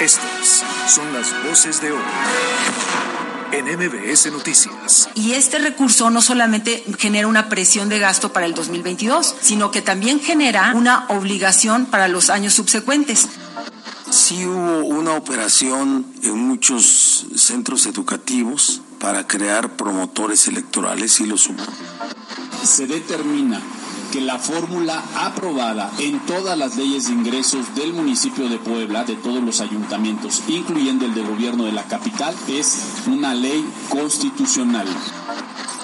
Estas son las voces de hoy en MBS Noticias. Y este recurso no solamente genera una presión de gasto para el 2022, sino que también genera una obligación para los años subsecuentes. Sí hubo una operación en muchos centros educativos para crear promotores electorales y los hubo. Se determina que la fórmula aprobada en todas las leyes de ingresos del municipio de Puebla, de todos los ayuntamientos, incluyendo el de gobierno de la capital, es una ley constitucional.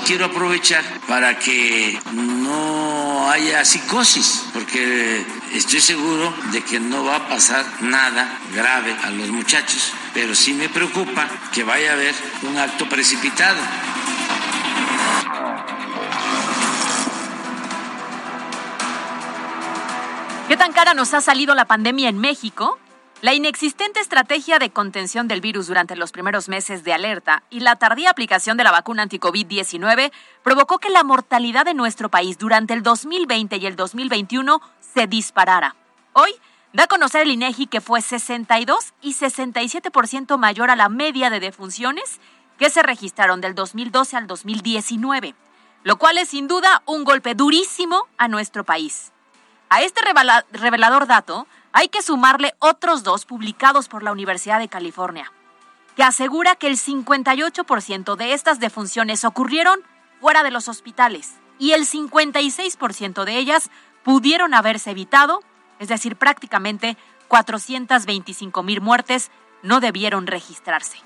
Quiero aprovechar para que no haya psicosis, porque estoy seguro de que no va a pasar nada grave a los muchachos, pero sí me preocupa que vaya a haber un acto precipitado. Tan cara nos ha salido la pandemia en México? La inexistente estrategia de contención del virus durante los primeros meses de alerta y la tardía aplicación de la vacuna anti-COVID-19 provocó que la mortalidad de nuestro país durante el 2020 y el 2021 se disparara. Hoy da a conocer el INEGI que fue 62 y 67% mayor a la media de defunciones que se registraron del 2012 al 2019, lo cual es sin duda un golpe durísimo a nuestro país. A este revelador dato hay que sumarle otros dos publicados por la Universidad de California, que asegura que el 58% de estas defunciones ocurrieron fuera de los hospitales y el 56% de ellas pudieron haberse evitado, es decir, prácticamente 425 mil muertes no debieron registrarse.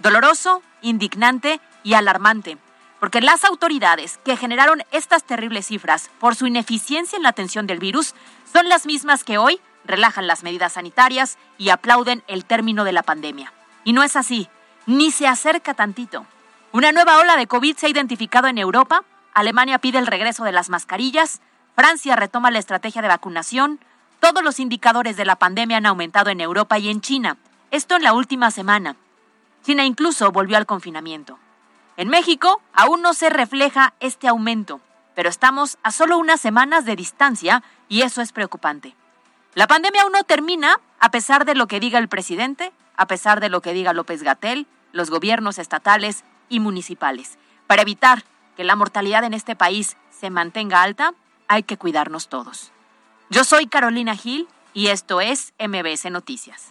Doloroso, indignante y alarmante porque las autoridades que generaron estas terribles cifras por su ineficiencia en la atención del virus son las mismas que hoy relajan las medidas sanitarias y aplauden el término de la pandemia. Y no es así, ni se acerca tantito. Una nueva ola de COVID se ha identificado en Europa, Alemania pide el regreso de las mascarillas, Francia retoma la estrategia de vacunación, todos los indicadores de la pandemia han aumentado en Europa y en China, esto en la última semana. China incluso volvió al confinamiento. En México aún no se refleja este aumento, pero estamos a solo unas semanas de distancia y eso es preocupante. La pandemia aún no termina a pesar de lo que diga el presidente, a pesar de lo que diga López Gatel, los gobiernos estatales y municipales. Para evitar que la mortalidad en este país se mantenga alta, hay que cuidarnos todos. Yo soy Carolina Gil y esto es MBS Noticias.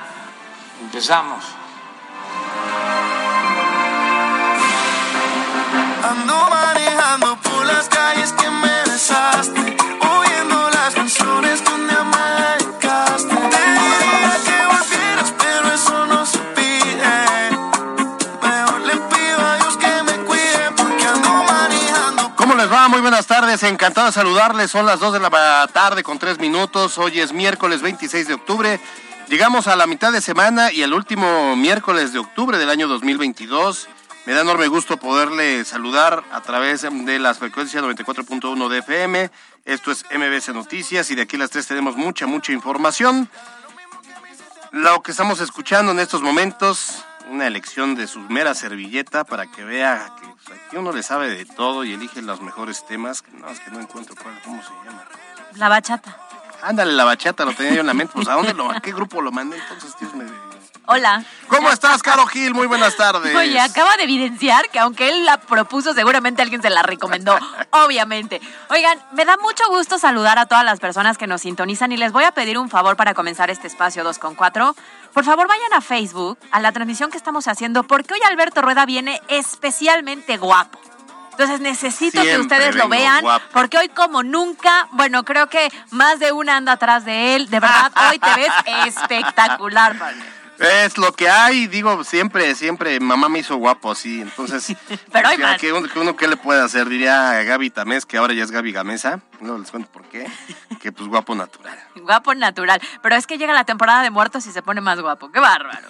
Empezamos. Ando manejando por las calles que me besaste, oyendo las canciones me dedicaste. Te diría que volvieras, pero eso no se pide. Mejor le pido a Dios que me cuide porque ando manejando. ¿Cómo les va? Muy buenas tardes, encantado de saludarles. Son las 2 de la tarde con 3 minutos. Hoy es miércoles 26 de octubre. Llegamos a la mitad de semana y al último miércoles de octubre del año 2022. Me da enorme gusto poderle saludar a través de las frecuencias 94.1 de FM. Esto es MBC Noticias y de aquí a las 3 tenemos mucha, mucha información. Lo que estamos escuchando en estos momentos, una elección de su mera servilleta para que vea que aquí uno le sabe de todo y elige los mejores temas. No, es que no encuentro cuál, cómo se llama. La bachata. Ándale, la bachata, lo tenía yo en la mente. Pues, ¿a dónde lo, a qué grupo lo mandé? Entonces, Dios me... Hola. ¿Cómo estás, Caro Gil? Muy buenas tardes. Oye, acaba de evidenciar que aunque él la propuso, seguramente alguien se la recomendó. obviamente. Oigan, me da mucho gusto saludar a todas las personas que nos sintonizan y les voy a pedir un favor para comenzar este espacio 2 con 4. Por favor, vayan a Facebook, a la transmisión que estamos haciendo, porque hoy Alberto Rueda viene especialmente guapo. Entonces necesito que ustedes lo vean, guapo. porque hoy como nunca, bueno, creo que más de una anda atrás de él. De verdad, hoy te ves espectacular, padre. Es lo que hay, digo, siempre, siempre, mamá me hizo guapo, sí, entonces... Pero hay que- más. que uno, que uno, ¿qué le puede hacer? Diría Gaby Tamés, que ahora ya es Gaby Gamesa, no les cuento por qué, que pues guapo natural. Guapo natural. Pero es que llega la temporada de muertos y se pone más guapo. ¡Qué bárbaro!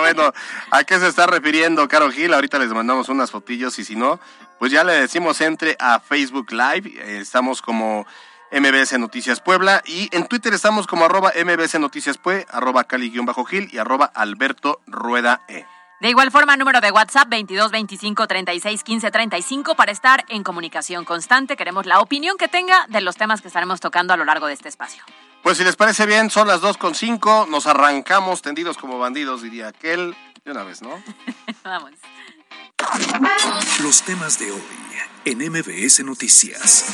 bueno, ¿a qué se está refiriendo Caro Gil? Ahorita les mandamos unas fotillos y si no, pues ya le decimos entre a Facebook Live. Eh, Estamos como MBS Noticias Puebla y en Twitter estamos como arroba MBS Noticias Pue, arroba Cali-Gil y arroba Alberto Rueda E. De igual forma, número de WhatsApp 22 25 36 15 35 para estar en comunicación constante. Queremos la opinión que tenga de los temas que estaremos tocando a lo largo de este espacio. Pues si les parece bien, son las 2.5, nos arrancamos tendidos como bandidos, diría aquel, de una vez, ¿no? Vamos. Los temas de hoy en MBS Noticias.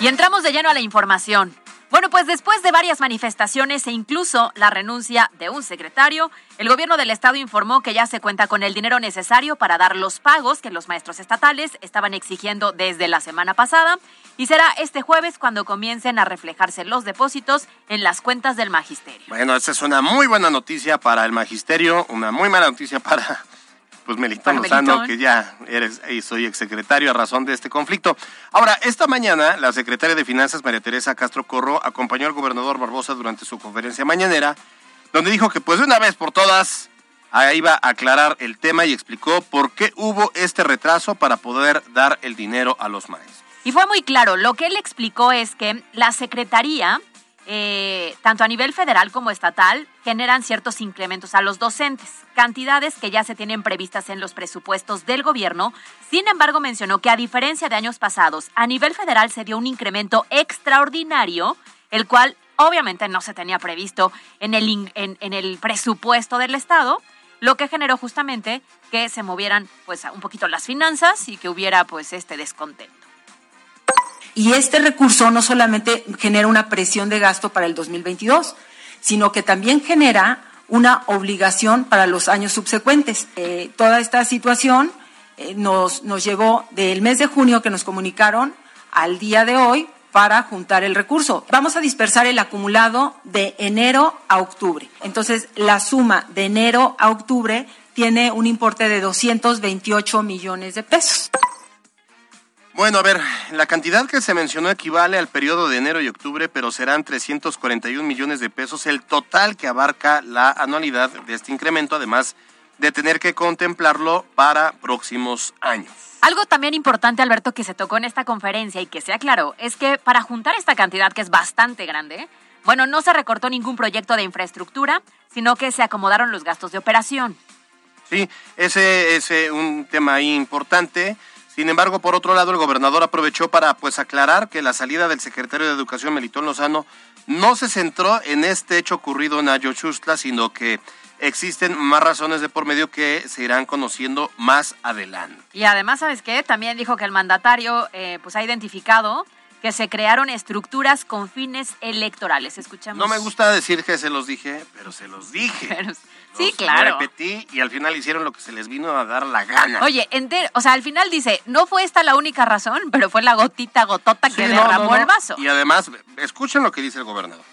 Y entramos de lleno a la información. Bueno, pues después de varias manifestaciones e incluso la renuncia de un secretario, el gobierno del estado informó que ya se cuenta con el dinero necesario para dar los pagos que los maestros estatales estaban exigiendo desde la semana pasada y será este jueves cuando comiencen a reflejarse los depósitos en las cuentas del magisterio. Bueno, esta es una muy buena noticia para el magisterio, una muy mala noticia para pues Melitón Lozano, que ya eres y soy exsecretario a razón de este conflicto. Ahora, esta mañana la secretaria de Finanzas María Teresa Castro Corro acompañó al gobernador Barbosa durante su conferencia mañanera, donde dijo que pues de una vez por todas ahí iba a aclarar el tema y explicó por qué hubo este retraso para poder dar el dinero a los maestros. Y fue muy claro, lo que él explicó es que la Secretaría, eh, tanto a nivel federal como estatal, generan ciertos incrementos a los docentes, cantidades que ya se tienen previstas en los presupuestos del gobierno. Sin embargo, mencionó que a diferencia de años pasados, a nivel federal se dio un incremento extraordinario, el cual obviamente no se tenía previsto en el, en el presupuesto del Estado, lo que generó justamente que se movieran pues un poquito las finanzas y que hubiera pues este descontento. Y este recurso no solamente genera una presión de gasto para el 2022, sino que también genera una obligación para los años subsecuentes. Eh, toda esta situación eh, nos, nos llevó del mes de junio que nos comunicaron al día de hoy para juntar el recurso. Vamos a dispersar el acumulado de enero a octubre. Entonces, la suma de enero a octubre tiene un importe de 228 millones de pesos. Bueno, a ver, la cantidad que se mencionó equivale al periodo de enero y octubre, pero serán 341 millones de pesos el total que abarca la anualidad de este incremento, además de tener que contemplarlo para próximos años. Algo también importante, Alberto, que se tocó en esta conferencia y que se aclaró, es que para juntar esta cantidad, que es bastante grande, bueno, no se recortó ningún proyecto de infraestructura, sino que se acomodaron los gastos de operación. Sí, ese es eh, un tema ahí importante. Sin embargo, por otro lado, el gobernador aprovechó para pues aclarar que la salida del secretario de Educación Melitón Lozano no se centró en este hecho ocurrido en Ayochustla, sino que existen más razones de por medio que se irán conociendo más adelante. Y además, ¿sabes qué? También dijo que el mandatario eh, pues ha identificado que se crearon estructuras con fines electorales. Escuchamos. No me gusta decir que se los dije, pero se los dije. Pero- sí, claro. repetí y al final hicieron lo que se les vino a dar la gana. Oye, enter- o sea, al final dice, no fue esta la única razón, pero fue la gotita gotota que no, derramó no, no. el vaso. Y además, escuchen lo que dice el gobernador.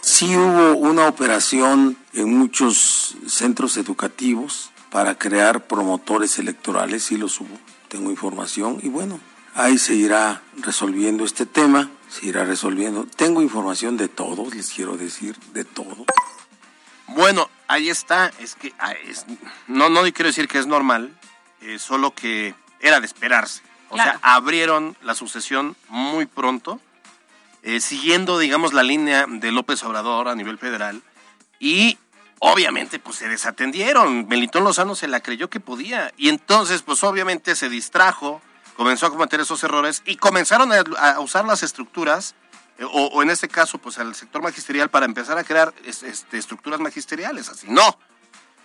Sí hubo una operación en muchos centros educativos para crear promotores electorales, sí los hubo, tengo información y bueno, ahí se irá resolviendo este tema, se irá resolviendo. Tengo información de todos, les quiero decir, de todo. Bueno, ahí está. Es que ah, es- no, no quiero decir que es normal, eh, solo que era de esperarse. O Claro. sea, abrieron la sucesión muy pronto, eh, siguiendo, digamos, la línea de López Obrador a nivel federal. Y obviamente, pues se desatendieron. Melitón Lozano se la creyó que podía. Y entonces, pues obviamente se distrajo, comenzó a cometer esos errores y comenzaron a, a usar las estructuras o, en este caso, pues al sector magisterial para empezar a crear es- este, estructuras magisteriales. Así no.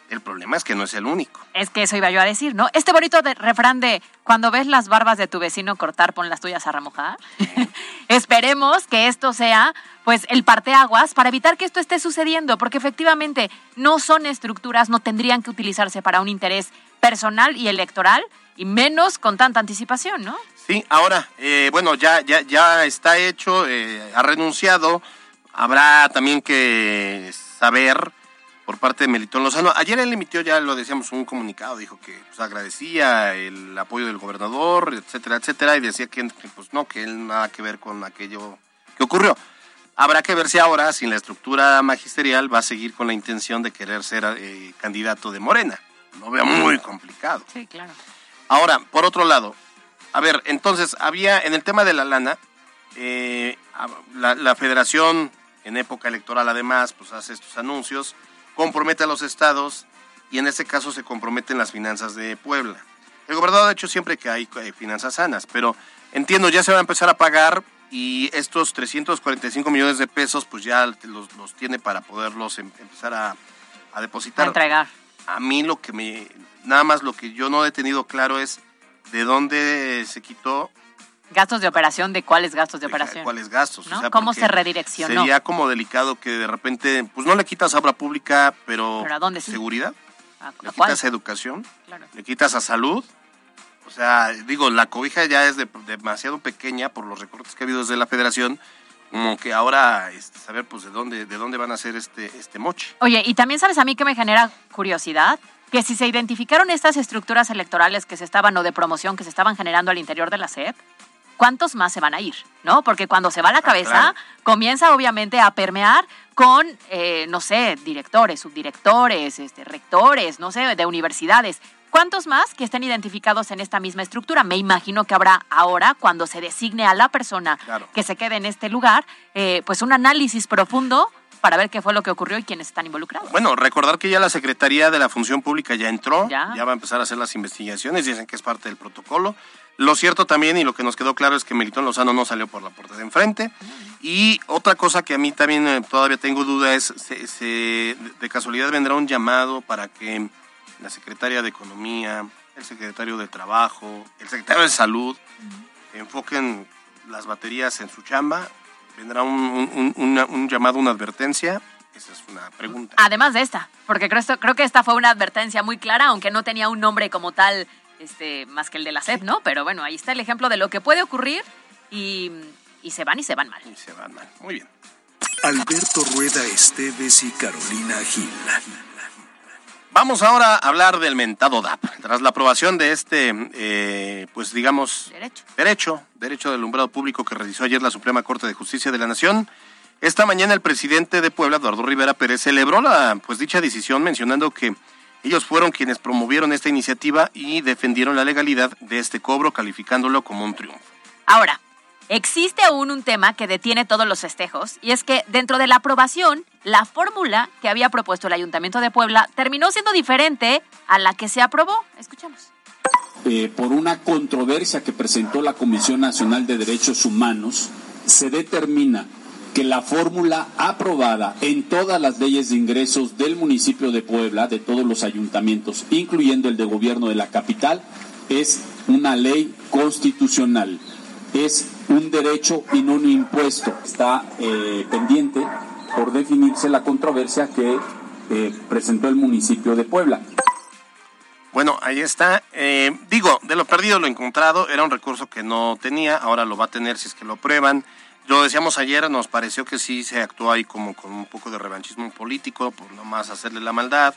El problema es que no es el único. Es que eso iba yo a decir, ¿no? Este bonito de- refrán de cuando ves las barbas de tu vecino cortar, pon las tuyas a remojar. Esperemos que esto sea, pues, el parteaguas para evitar que esto esté sucediendo, porque efectivamente no son estructuras, no tendrían que utilizarse para un interés personal y electoral, y menos con tanta anticipación, ¿no? Sí, ahora, eh, bueno, ya, ya, ya está hecho, eh, ha renunciado. Habrá también que saber por parte de Melitón Lozano. Ayer él emitió, ya lo decíamos, un comunicado, dijo que pues, agradecía el apoyo del gobernador, etcétera, etcétera, y decía que, pues no, que él nada que ver con aquello que ocurrió. Habrá que ver si ahora, sin la estructura magisterial, va a seguir con la intención de querer ser eh, candidato de Morena. Lo veo muy complicado. Sí, claro. Ahora, por otro lado, a ver, entonces, había en el tema de la lana, eh, la, la federación en época electoral además, pues hace estos anuncios, compromete a los estados y en este caso se comprometen las finanzas de Puebla. El gobernador ha hecho siempre que hay eh, finanzas sanas, pero entiendo, ya se va a empezar a pagar y estos 345 millones de pesos pues ya los, los tiene para poderlos em, empezar a, a depositar. A entregar. A mí lo que me, nada más lo que yo no he tenido claro es de dónde se quitó gastos de operación, ¿de cuáles gastos de, de operación? ¿Cuáles gastos? ¿no? O sea, ¿Cómo se redireccionó? Sería como delicado que de repente, pues no le quitas a obra pública, pero, ¿Pero a dónde sí? seguridad, ¿A, le cuál? quitas a educación, Claro. le quitas a salud. O sea, digo, la cobija ya es de- demasiado pequeña por los recortes que ha habido desde la federación, como que ahora este, saber pues de dónde, de dónde van a hacer este, este moche. Oye, y también sabes a mí que me genera curiosidad, que si se identificaron estas estructuras electorales que se estaban o de promoción que se estaban generando al interior de la SEP, ¿cuántos más se van a ir? ¿No? Porque cuando se va la cabeza, claro. comienza obviamente a permear con, eh, no sé, directores, subdirectores, este, rectores, no sé, de universidades. ¿Cuántos más que estén identificados en esta misma estructura? Me imagino que habrá ahora, cuando se designe a la persona Claro. que se quede en este lugar, eh, pues un análisis profundo para ver qué fue lo que ocurrió y quiénes están involucrados. Bueno, recordar que ya la Secretaría de la Función Pública ya entró, Ya. va a empezar a hacer las investigaciones, dicen que es parte del protocolo. Lo cierto también y lo que nos quedó claro es que Melitón Lozano no salió por la puerta de enfrente. Y otra cosa que a mí también eh, todavía tengo duda es, se- se- de casualidad vendrá un llamado para que la Secretaria de Economía, el Secretario de Trabajo, el Secretario de Salud enfoquen las baterías en su chamba. Vendrá un, un- un- una- un llamado, una advertencia. Esa es una pregunta. Además de esta, porque creo, esto- creo que esta fue una advertencia muy clara, aunque no tenía un nombre como tal, este, más que el de la SEP, ¿no? Pero bueno, ahí está el ejemplo de lo que puede ocurrir y, y se van y se van mal. Y se van mal. Muy bien. Alberto Rueda Esteves y Carolina Gil. Vamos ahora a hablar del mentado DAP. Tras la aprobación de este, eh, pues digamos, Derecho. derecho, derecho del alumbrado público que realizó ayer la Suprema Corte de Justicia de la Nación, esta mañana el presidente de Puebla, Eduardo Rivera Pérez, celebró la, pues dicha decisión mencionando que ellos fueron quienes promovieron esta iniciativa y defendieron la legalidad de este cobro, calificándolo como un triunfo. Ahora, existe aún un tema que detiene todos los festejos, y es que dentro de la aprobación, la fórmula que había propuesto el Ayuntamiento de Puebla terminó siendo diferente a la que se aprobó. Escuchamos. eh, por una controversia que presentó la Comisión Nacional de Derechos Humanos, se determina que la fórmula aprobada en todas las leyes de ingresos del municipio de Puebla, de todos los ayuntamientos, incluyendo el de gobierno de la capital, es una ley constitucional. Es un derecho y no un impuesto. Está eh, pendiente por definirse la controversia que eh, presentó el municipio de Puebla. Bueno, ahí está. Eh, digo, de lo perdido lo encontrado, era un recurso que no tenía, ahora lo va a tener si es que lo prueban. Lo decíamos ayer, nos pareció que sí se actuó ahí como con un poco de revanchismo político, por nomás hacerle la maldad.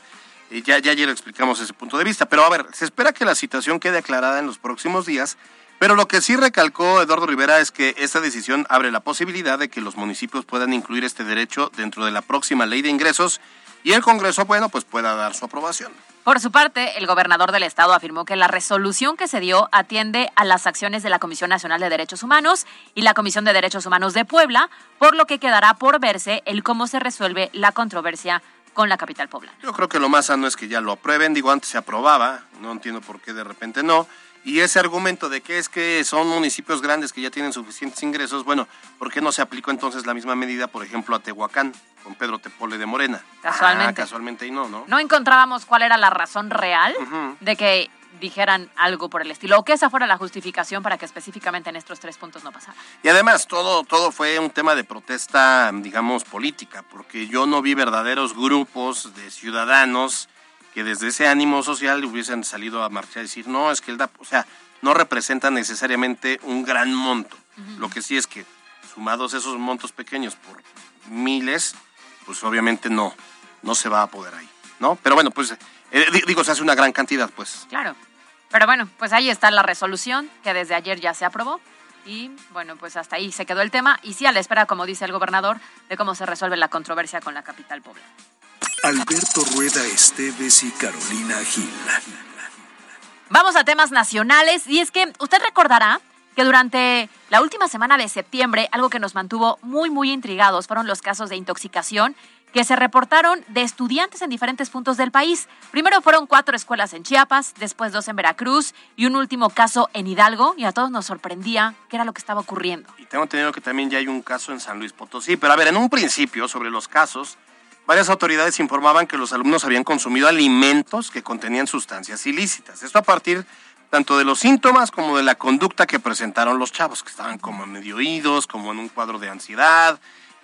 Ya, ya ayer explicamos ese punto de vista, pero a ver, se espera que la situación quede aclarada en los próximos días, pero lo que sí recalcó Eduardo Rivera es que esta decisión abre la posibilidad de que los municipios puedan incluir este derecho dentro de la próxima ley de ingresos y el Congreso, bueno, pues pueda dar su aprobación. Por su parte, el gobernador del estado afirmó que la resolución que se dio atiende a las acciones de la Comisión Nacional de Derechos Humanos y la Comisión de Derechos Humanos de Puebla, por lo que quedará por verse el cómo se resuelve la controversia con la capital poblana. Yo creo que lo más sano es que ya lo aprueben. Digo, antes se aprobaba, no entiendo por qué de repente no. Y ese argumento de que es que son municipios grandes que ya tienen suficientes ingresos, bueno, ¿por qué no se aplicó entonces la misma medida, por ejemplo, a Tehuacán, con Pedro Tepole de Morena? Casualmente. Ah, casualmente y no, ¿no? No encontrábamos cuál era la razón real de que dijeran algo por el estilo, o que esa fuera la justificación para que específicamente en estos tres puntos no pasara. Y además, todo, todo fue un tema de protesta, digamos, política, porque yo no vi verdaderos grupos de ciudadanos que desde ese ánimo social hubiesen salido a marchar y decir, no, es que el DAP, o sea, no representa necesariamente un gran monto. Lo que sí es que, sumados esos montos pequeños por miles, pues obviamente no, no se va a poder ahí, ¿no? Pero bueno, pues eh, di- digo, se hace una gran cantidad, pues. Claro. Pero bueno, pues ahí está la resolución que desde ayer ya se aprobó. Y bueno, pues hasta ahí se quedó el tema. Y sí a la espera, como dice el gobernador, de cómo se resuelve la controversia con la capital poblana. Alberto Rueda Esteves y Carolina Gil. Vamos a temas nacionales y es que usted recordará que durante la última semana de septiembre algo que nos mantuvo muy muy intrigados fueron los casos de intoxicación que se reportaron de estudiantes en diferentes puntos del país. Primero fueron cuatro escuelas en Chiapas, después dos en Veracruz y un último caso en Hidalgo y a todos nos sorprendía qué era lo que estaba ocurriendo. Y tengo entendido que también ya hay un caso en San Luis Potosí. Pero a ver, en un principio, sobre los casos, varias autoridades informaban que los alumnos habían consumido alimentos que contenían sustancias ilícitas. Esto a partir tanto de los síntomas como de la conducta que presentaron los chavos, que estaban como medio oídos, como en un cuadro de ansiedad.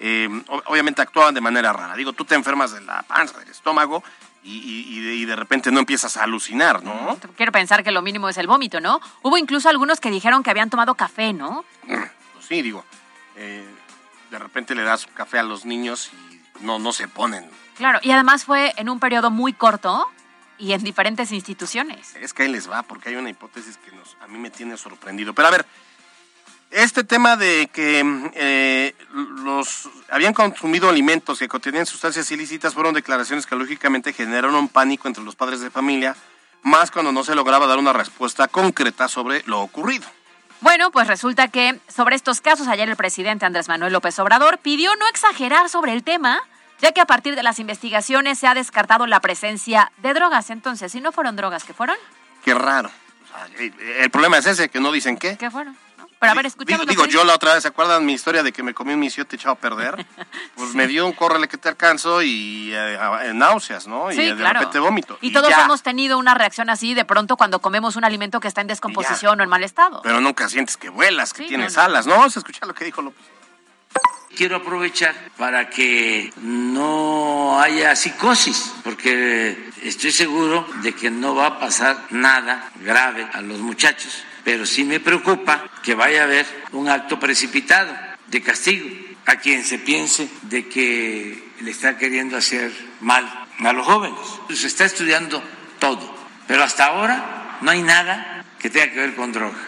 eh, obviamente actuaban de manera rara. Digo, tú te enfermas de la panza, del estómago, y, y- y de, y de repente no empiezas a alucinar, ¿no? Quiero pensar que lo mínimo es el vómito, ¿no? Hubo incluso algunos que dijeron que habían tomado café, ¿no? Pues sí, digo, eh, de repente le das café a los niños y no, no se ponen. Claro, y además fue en un periodo muy corto y en diferentes instituciones. Es que ahí les va, porque hay una hipótesis que nos, a mí me tiene sorprendido. Pero a ver, este tema de que eh, los habían consumido alimentos que contenían sustancias ilícitas fueron declaraciones que lógicamente generaron pánico entre los padres de familia, más cuando no se lograba dar una respuesta concreta sobre lo ocurrido. Bueno, pues resulta que sobre estos casos ayer el presidente Andrés Manuel López Obrador pidió no exagerar sobre el tema, ya que a partir de las investigaciones se ha descartado la presencia de drogas. Entonces, si no fueron drogas, ¿qué fueron? Qué raro. El- problema es ese, que no dicen qué. ¿Qué fueron? ¿No? Pero a ver, Digo, escuchamos. digo, que yo la otra vez, ¿se acuerdan mi historia de que me comí un misiote echado a perder? Pues me dio un córrele que te alcanzo y eh, náuseas, ¿no? y Sí, de claro. repente vómito. Y todos ya. hemos tenido una reacción así de pronto cuando comemos un alimento que está en descomposición o en mal estado. Pero nunca sientes que vuelas, que Sí, tienes no, no. alas. No, se escucha lo que dijo López. Quiero aprovechar para que no haya psicosis, porque estoy seguro de que no va a pasar nada grave a los muchachos, pero sí me preocupa que vaya a haber un acto precipitado de castigo a quien se piense de que le está queriendo hacer mal a los jóvenes. Se está estudiando todo, pero hasta ahora no hay nada que tenga que ver con droga.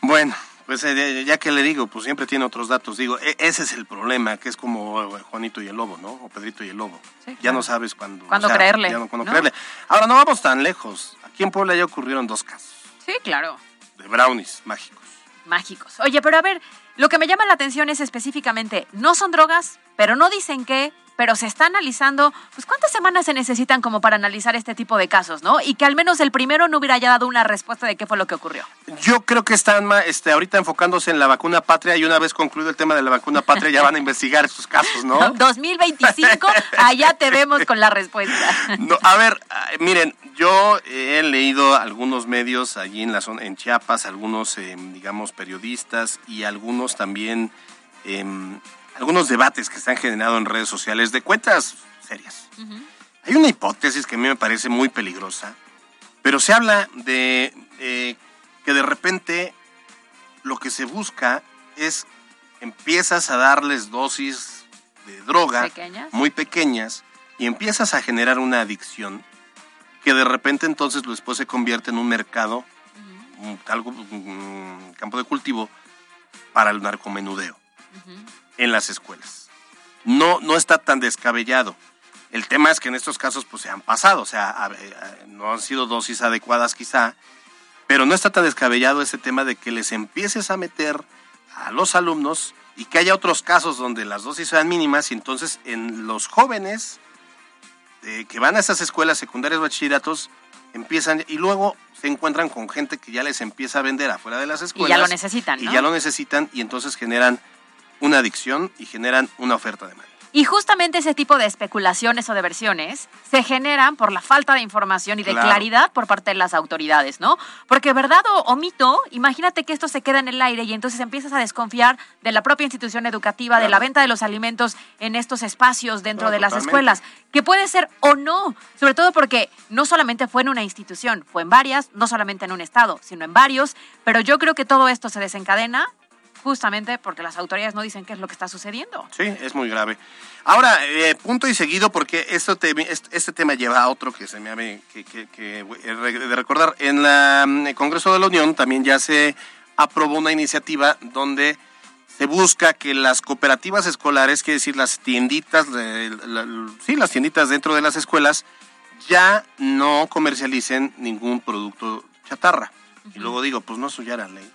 Bueno, pues eh, ya que le digo, pues siempre tiene otros datos. Digo, e- ese es el problema, que es como eh, Juanito y el Lobo, ¿no? O Pedrito y el Lobo. Sí, Ya claro. no sabes cuándo. Cuándo creerle, ya no creerle. Ahora, no vamos tan lejos. Aquí en Puebla ya ocurrieron dos casos Sí, claro. de brownies mágicos. mágicos. Oye, pero a ver, lo que me llama la atención es específicamente, no son drogas, pero no dicen qué, pero se está analizando, pues cuántas semanas se necesitan como para analizar este tipo de casos, ¿no? Y que al menos el primero no hubiera ya dado una respuesta de qué fue lo que ocurrió. Yo creo que están este, ahorita enfocándose en la vacuna patria y una vez concluido el tema de la vacuna patria ya van a investigar estos casos, ¿no? 2025, allá te vemos con la respuesta. No, a ver, ah, miren, yo he leído algunos medios allí en la zona, en Chiapas, algunos, eh, digamos, periodistas y algunos también, em, algunos debates que se han generado en redes sociales de cuentas serias. Hay una hipótesis que a mí me parece muy peligrosa, pero se habla de eh, que de repente lo que se busca es empiezas a darles dosis de droga ¿Pequeñas? muy pequeñas y empiezas a generar una adicción que de repente entonces después se convierte en un mercado, un, algo, un campo de cultivo para el narcomenudeo en las escuelas. No, no está tan descabellado. El tema es que en estos casos pues se han pasado, o sea, a- a- no han sido dosis adecuadas quizá, pero no está tan descabellado ese tema de que les empieces a meter a los alumnos y que haya otros casos donde las dosis sean mínimas y entonces en los jóvenes eh, que van a esas escuelas secundarias bachilleratos empiezan y luego se encuentran con gente que ya les empieza a vender afuera de las escuelas. ya lo necesitan, Y ¿no? ya lo necesitan y entonces generan una adicción y generan una oferta de mal. Y justamente ese tipo de especulaciones o de versiones se generan por la falta de información y de Claro. claridad por parte de las autoridades, ¿no? Porque verdad o, o mito, imagínate que esto se queda en el aire y entonces empiezas a desconfiar de la propia institución educativa, de la venta de los alimentos en estos espacios dentro de las totalmente. escuelas, que puede ser o no, sobre todo porque no solamente fue en una institución, fue en varias, no solamente en un estado, sino en varios, pero yo creo que todo esto se desencadena justamente porque las autoridades no dicen qué es lo que está sucediendo. Sí, es muy grave. Ahora, eh, punto y seguido, porque esto te- este, tema lleva a otro que se me ha que, que- que, eh, de recordar. En la, mm, el Congreso de la Unión también ya se aprobó una iniciativa donde se busca que las cooperativas escolares, quiere decir las tienditas, de- la- la- sí, las tienditas dentro de las escuelas, ya no comercialicen ningún producto chatarra. Y luego digo, pues no, eso ya era ley.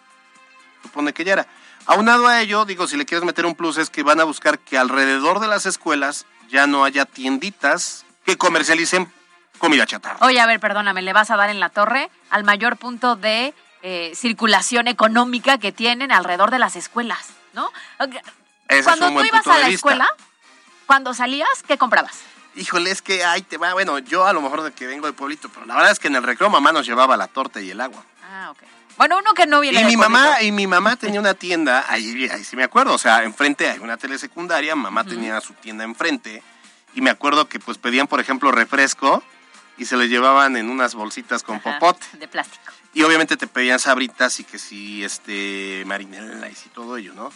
Supone que ya era. Aunado a ello, digo, si le quieres meter un plus, es que van a buscar que alrededor de las escuelas ya no haya tienditas que comercialicen comida chatarra. Oye, a ver, perdóname, le vas a dar en la torre al mayor punto de eh, circulación económica que tienen alrededor de las escuelas, ¿no? Ese es Cuando tú ibas a la vista. escuela, cuando salías, ¿qué comprabas? Híjole, es que ahí te va. Bueno, yo a lo mejor de que vengo de pueblito, pero la verdad es que en el recreo mamá nos llevaba la torta y el agua. Ah, ok. Bueno, uno que no viene Y mi mamá, y mi mamá tenía una tienda, ahí, ahí sí me acuerdo, o sea, enfrente hay una telesecundaria, mamá tenía su tienda enfrente, y me acuerdo que pues pedían, por ejemplo, refresco, y se le llevaban en unas bolsitas con Ajá, popote. De plástico. Y obviamente te pedían sabritas y que sí, este, marinela y sí, todo ello, ¿no?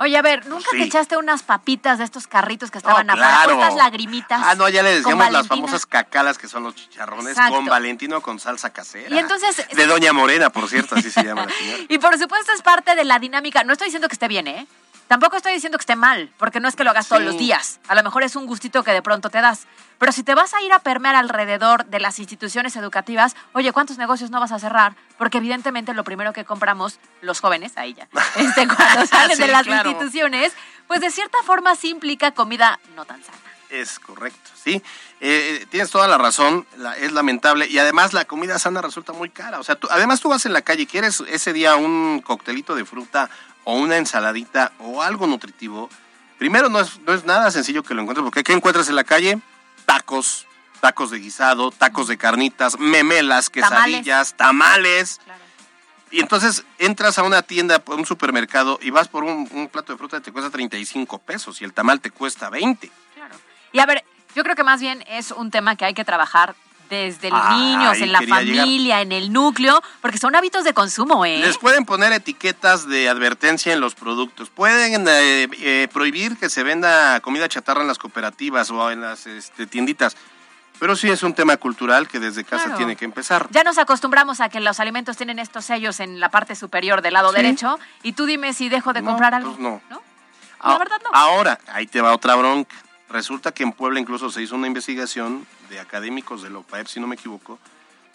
Oye, a ver, ¿nunca Sí. te echaste unas papitas de estos carritos que estaban No, claro. Estas lagrimitas. Ah, no, ya le decíamos las famosas cacalas que son los chicharrones Exacto. con Valentino con salsa casera. Y entonces- De Doña Morena, por cierto, así se llama la señora. Y por supuesto es parte de la dinámica. No estoy diciendo que esté bien, ¿eh? Tampoco estoy diciendo que esté mal, porque no es que lo hagas todos los días. A lo mejor es un gustito que de pronto te das. Pero si te vas a ir a permear alrededor de las instituciones educativas, oye, ¿cuántos negocios no vas a cerrar? Porque evidentemente lo primero que compramos los jóvenes, ahí ya, este, cuando salen Sí, de las claro. instituciones, pues de cierta forma sí implica comida no tan sana. Es correcto, sí. Eh, eh, tienes toda la razón, la- es lamentable. Y además la comida sana resulta muy cara. O sea, tú- además tú vas en la calle y quieres ese día un coctelito de fruta o una ensaladita o algo nutritivo. Primero no es, no es nada sencillo que lo encuentres, porque ¿qué encuentras en la calle? Tacos, tacos de guisado, tacos de carnitas, memelas, quesadillas, tamales. Claro. Y entonces entras a una tienda, a un supermercado y vas por un, un plato de fruta que te cuesta 35 pesos y el tamal te cuesta 20. Claro. Y a ver, yo creo que más bien es un tema que hay que trabajar desde los Ah, niños, en la llegar. familia, en el núcleo, porque son hábitos de consumo, ¿eh? Les pueden poner etiquetas de advertencia en los productos. Pueden eh, eh, prohibir que se venda comida chatarra en las cooperativas o en las este, tienditas. Pero sí es un tema cultural que desde casa Claro. tiene que empezar. Ya nos acostumbramos a que los alimentos tienen estos sellos en la parte superior del lado Sí. derecho y tú dime si dejo de No, comprar algo. pues no. La Ah, verdad no. Ahora, ahí te va otra bronca. Resulta que en Puebla incluso se hizo una investigación de académicos de la OPAEP, si no me equivoco,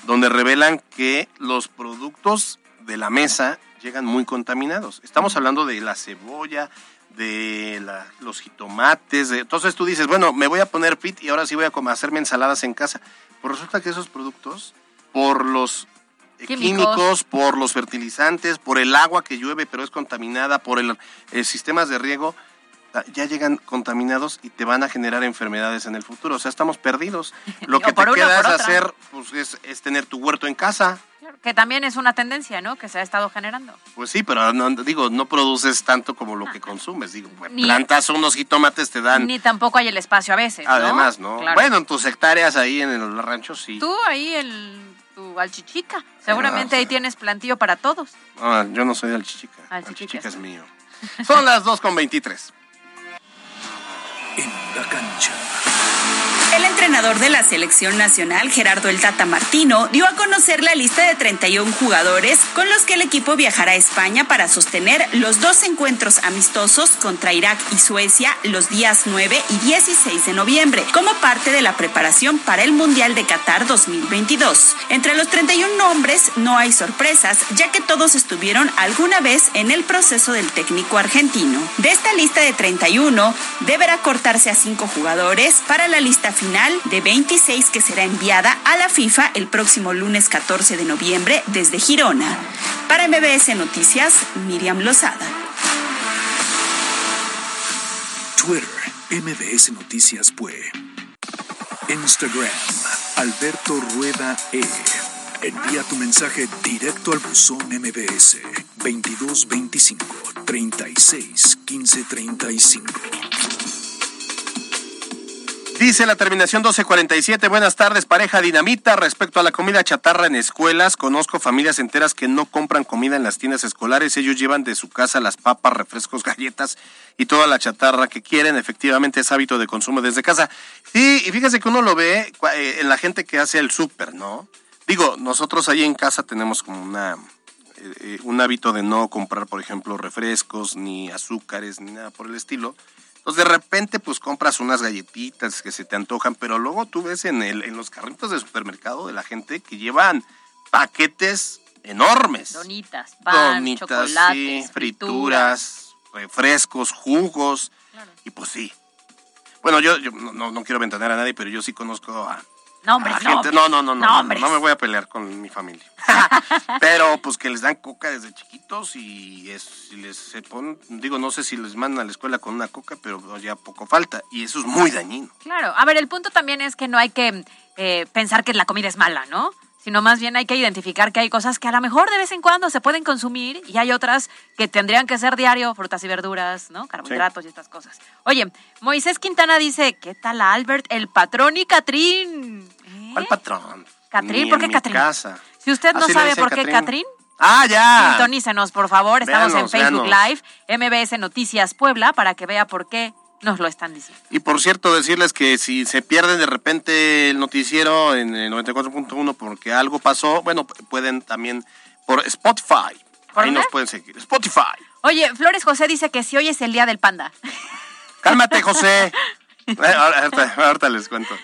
donde revelan que los productos de la mesa llegan muy contaminados. Estamos hablando de la cebolla, de la- los jitomates. de- entonces tú dices, bueno, me voy a poner fit y ahora sí voy a hacerme ensaladas en casa. Pues resulta que esos productos, por los eh, Químicos. químicos, por los fertilizantes, por el agua que llueve pero es contaminada, por el, eh, sistemas de riego, ya llegan contaminados y te van a generar enfermedades en el futuro. O sea, estamos perdidos. Lo que te queda es hacer, pues, es, es tener tu huerto en casa. Que también es una tendencia, ¿no? Que se ha estado generando. Pues sí, pero no, digo, no produces tanto como lo que consumes. Digo, Ni- plantas unos jitomates te dan. Ni tampoco hay el espacio a veces. Además, ¿no? Claro. Bueno, en tus hectáreas ahí en el rancho sí. Tú ahí en tu alchichica. Seguramente Ah, ahí tienes plantío para todos. Ah, yo no soy del Chichica. Al El Chichica Chichica es mío. Son las 2 con 23. El entrenador de la selección nacional, Gerardo El Tata Martino, dio a conocer la lista de 31 jugadores con los que el equipo viajará a España para sostener los dos encuentros amistosos contra Irak y Suecia los días 9 y 16 de noviembre, como parte de la preparación para el Mundial de Qatar 2022. Entre los 31 nombres no hay sorpresas, ya que todos estuvieron alguna vez en el proceso del técnico argentino. De esta lista de 31, deberá cortarse a cinco jugadores para la lista final de 26 que será enviada a la FIFA el próximo lunes 14 de noviembre desde Girona. Para MBS Noticias, Miriam Lozada. Twitter, MBS Noticias Pue. Instagram, Alberto Rueda E. Envía tu mensaje directo al buzón MBS 2225 36 15 35. Dice la terminación 1247, buenas tardes, pareja dinamita. Respecto a la comida chatarra en escuelas, conozco familias enteras que no compran comida en las tiendas escolares. Ellos llevan de su casa las papas, refrescos, galletas y toda la chatarra que quieren. Efectivamente es hábito de consumo desde casa. Sí, y fíjese que uno lo ve eh, en la gente que hace el súper, ¿no? Digo, nosotros ahí en casa tenemos como una eh, eh, un hábito de no comprar, por ejemplo, refrescos, ni azúcares, ni nada por el estilo entonces de repente pues compras unas galletitas que se te antojan, pero luego tú ves en, el, en los carritos de supermercado de la gente que llevan paquetes enormes. Donitas, pan, Donitas, chocolates, frituras, refrescos, jugos. Y pues sí. Bueno, yo, yo no, no, quiero ventanear a nadie, pero yo sí conozco a, no, hombre, no. no, no, no, no, no, me voy a pelear con mi familia. Pero pues que les dan coca desde chiquitos y es, si les se ponen, digo, no sé si les mandan a la escuela con una coca, pero ya poco falta y eso es muy dañino. Claro, a ver, el punto también es que no hay que eh, pensar que la comida es mala, ¿no? Sino más bien hay que identificar que hay cosas que a lo mejor de vez en cuando se pueden consumir y hay otras que tendrían que ser diario, frutas y verduras, ¿no? Carbohidratos y estas cosas. Oye, Moisés Quintana dice, ¿qué tal Albert, el patrón y Catrín? ¿Cuál patrón? Catrín, ¿por qué Catrín? Si usted no sabe por qué Catrín, Ah, ya. Sintonícenos, por favor. Estamos en Facebook Live, MBS Noticias Puebla, para que vea por qué nos lo están diciendo. Y por cierto, decirles que si se pierden de repente el noticiero en el 94.1 porque algo pasó, bueno, pueden también por Spotify. Ahí nos pueden seguir. Spotify. Oye, Flores José dice que si hoy es el día del panda. Cálmate, José. ahorita, ahorita les cuento.